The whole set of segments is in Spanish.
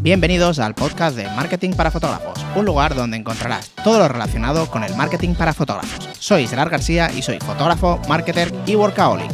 Bienvenidos al podcast de Marketing para Fotógrafos, un lugar donde encontrarás todo lo relacionado con el marketing para fotógrafos. Soy Gerard García y soy fotógrafo, marketer y workaholic.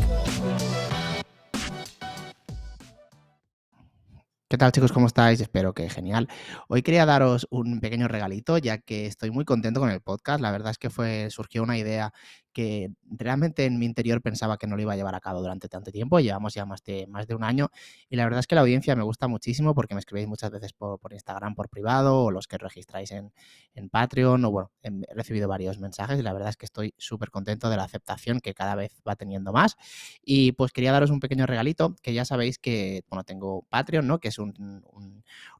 ¿Qué tal chicos? ¿Cómo estáis? Espero que genial. Hoy quería daros un pequeño regalito ya que estoy muy contento con el podcast. La verdad es que fue surgió una idea que realmente en mi interior pensaba que no lo iba a llevar a cabo durante tanto tiempo. Llevamos ya más de, más de un año y la verdad es que la audiencia me gusta muchísimo porque me escribéis muchas veces por, Instagram por privado o los que registráis en, en Patreon o bueno, he recibido varios mensajes y la verdad es que estoy súper contento de la aceptación que cada vez va teniendo más. Y pues quería daros un pequeño regalito que ya sabéis que, bueno, tengo Patreon, ¿no? Que es una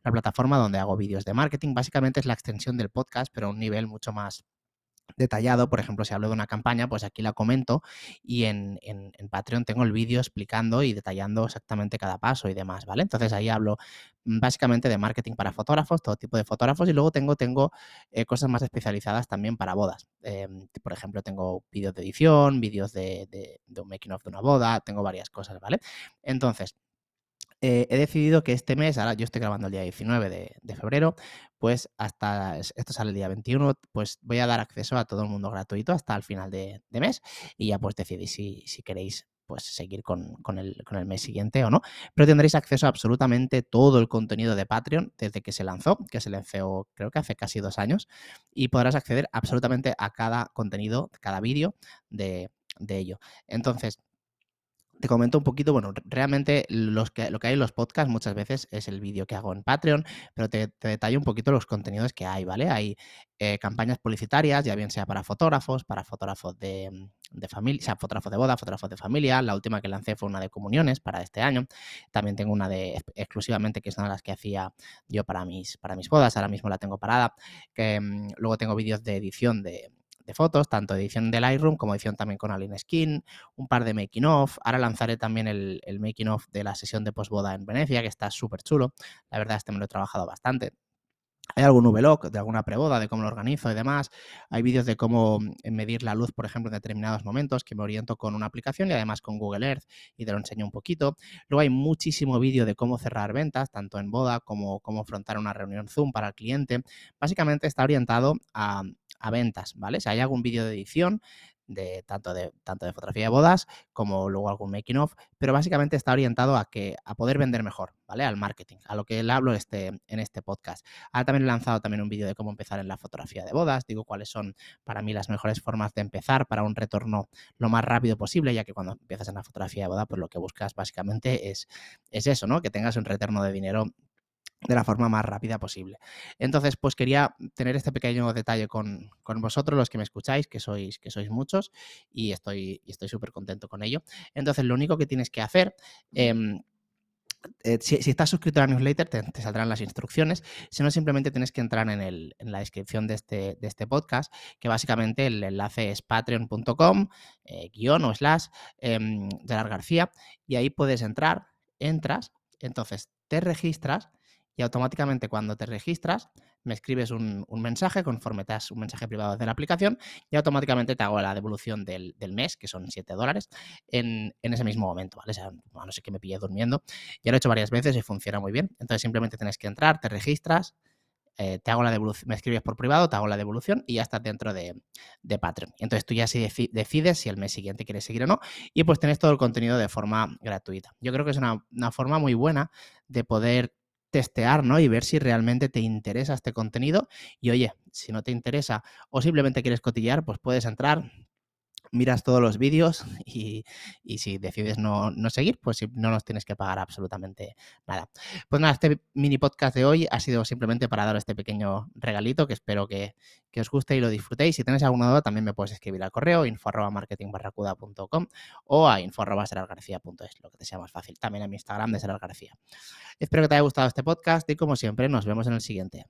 plataforma donde hago vídeos de marketing. Básicamente es la extensión del podcast, pero a un nivel mucho más detallado, por ejemplo, si hablo de una campaña, pues aquí la comento y en, Patreon tengo el vídeo explicando y detallando exactamente cada paso y demás, ¿vale? Entonces ahí hablo mm, básicamente de marketing para fotógrafos, todo tipo de fotógrafos y luego tengo, tengo eh, cosas más especializadas también para bodas. Em, por ejemplo, tengo vídeos de edición, vídeos de, de un making of de una boda, tengo varias cosas, ¿vale? Entonces, eh, he decidido que este mes, ahora yo estoy grabando el día 19 de, febrero, pues hasta, esto sale el día 21, pues voy a dar acceso a todo el mundo gratuito hasta el final de, mes y ya pues decidís si, queréis pues seguir con, el, mes siguiente o no. Pero tendréis acceso a absolutamente todo el contenido de Patreon desde que se lanzó, que se lanzó creo que hace casi dos años, y podrás acceder absolutamente a cada contenido, cada vídeo de, de ello. Entonces, te comento un poquito, bueno, realmente los que, lo que hay en los podcasts muchas veces es el vídeo que hago en Patreon, pero te, detallo un poquito los contenidos que hay, ¿vale? Hay eh, campañas publicitarias, ya bien sea para fotógrafos, para fotógrafos de, de familia, o sea, fotógrafos de boda, fotógrafos de familia. La última que lancé fue una de comuniones para este año. También tengo una de exclusivamente, que es una de las que hacía yo para mis, para mis bodas. Ahora mismo la tengo parada. Que, mm, luego tengo vídeos de edición de de fotos, tanto edición de Lightroom como edición también con Aline Skin, un par de making of. Ahora lanzaré también el, making of de la sesión de posboda en Venecia, que está súper chulo. La verdad, este me lo he trabajado bastante. Hay algún VLOG de alguna preboda, de cómo lo organizo y demás. Hay vídeos de cómo eh, medir la luz, por ejemplo, en determinados momentos, que me oriento con una aplicación y además con Google Earth y te lo enseño un poquito. Luego hay muchísimo vídeo de cómo cerrar ventas, tanto en boda como cómo afrontar una reunión Zoom para el cliente. Básicamente está orientado a, a ventas, ¿vale? Si hay algún vídeo de edición, de tanto de tanto de fotografía de bodas como luego algún making of, pero básicamente está orientado a que a poder vender mejor, ¿vale? Al marketing, a lo que le hablo este, en este podcast. Ahora también he lanzado también un vídeo de cómo empezar en la fotografía de bodas, digo cuáles son para mí las mejores formas de empezar para un retorno lo más rápido posible, ya que cuando empiezas en la fotografía de boda, pues lo que buscas básicamente es, es eso, ¿no? Que tengas un retorno de dinero de la forma más rápida posible. Entonces, pues quería tener este pequeño detalle con, vosotros, los que me escucháis, que sois, que sois muchos, y estoy estoy súper contento con ello. Entonces, lo único que tienes que hacer, em, eh, si, estás suscrito a la newsletter, te, saldrán las instrucciones. Si no, simplemente tienes que entrar en, el, en la descripción de este, de este, podcast, que básicamente el enlace es patreon.com, eh, guion o slash, eh, Gerard García, y ahí puedes entrar, entras, entonces te registras y automáticamente cuando te registras me escribes un, mensaje conforme te das un mensaje privado de la aplicación y automáticamente te hago la devolución del, mes, que son 7 dólares, en, ese mismo momento, ¿vale? no sé qué me pillé durmiendo. Ya lo he hecho varias veces y funciona muy bien. Entonces simplemente tienes que entrar, te registras, eh, te hago la devolución, me escribes por privado, te hago la devolución y ya estás dentro de, de Patreon. Entonces tú ya sí decides si el mes siguiente quieres seguir o no y pues tienes todo el contenido de forma gratuita. Yo creo que es una, una forma muy buena de poder testear, ¿no? Y ver si realmente te interesa este contenido. Y oye, si no te interesa o simplemente quieres cotillear, pues puedes entrar, miras todos los vídeos y, si decides no, seguir, pues no nos tienes que pagar absolutamente nada. Pues nada, este mini podcast de hoy ha sido simplemente para dar este pequeño regalito que espero que, os guste y lo disfrutéis. Si tenéis alguna duda, también me puedes escribir al correo info marketingbarracuda.com o a info lo que te sea más fácil. También a mi Instagram de Serar García. Espero que te haya gustado este podcast y como siempre, nos vemos en el siguiente.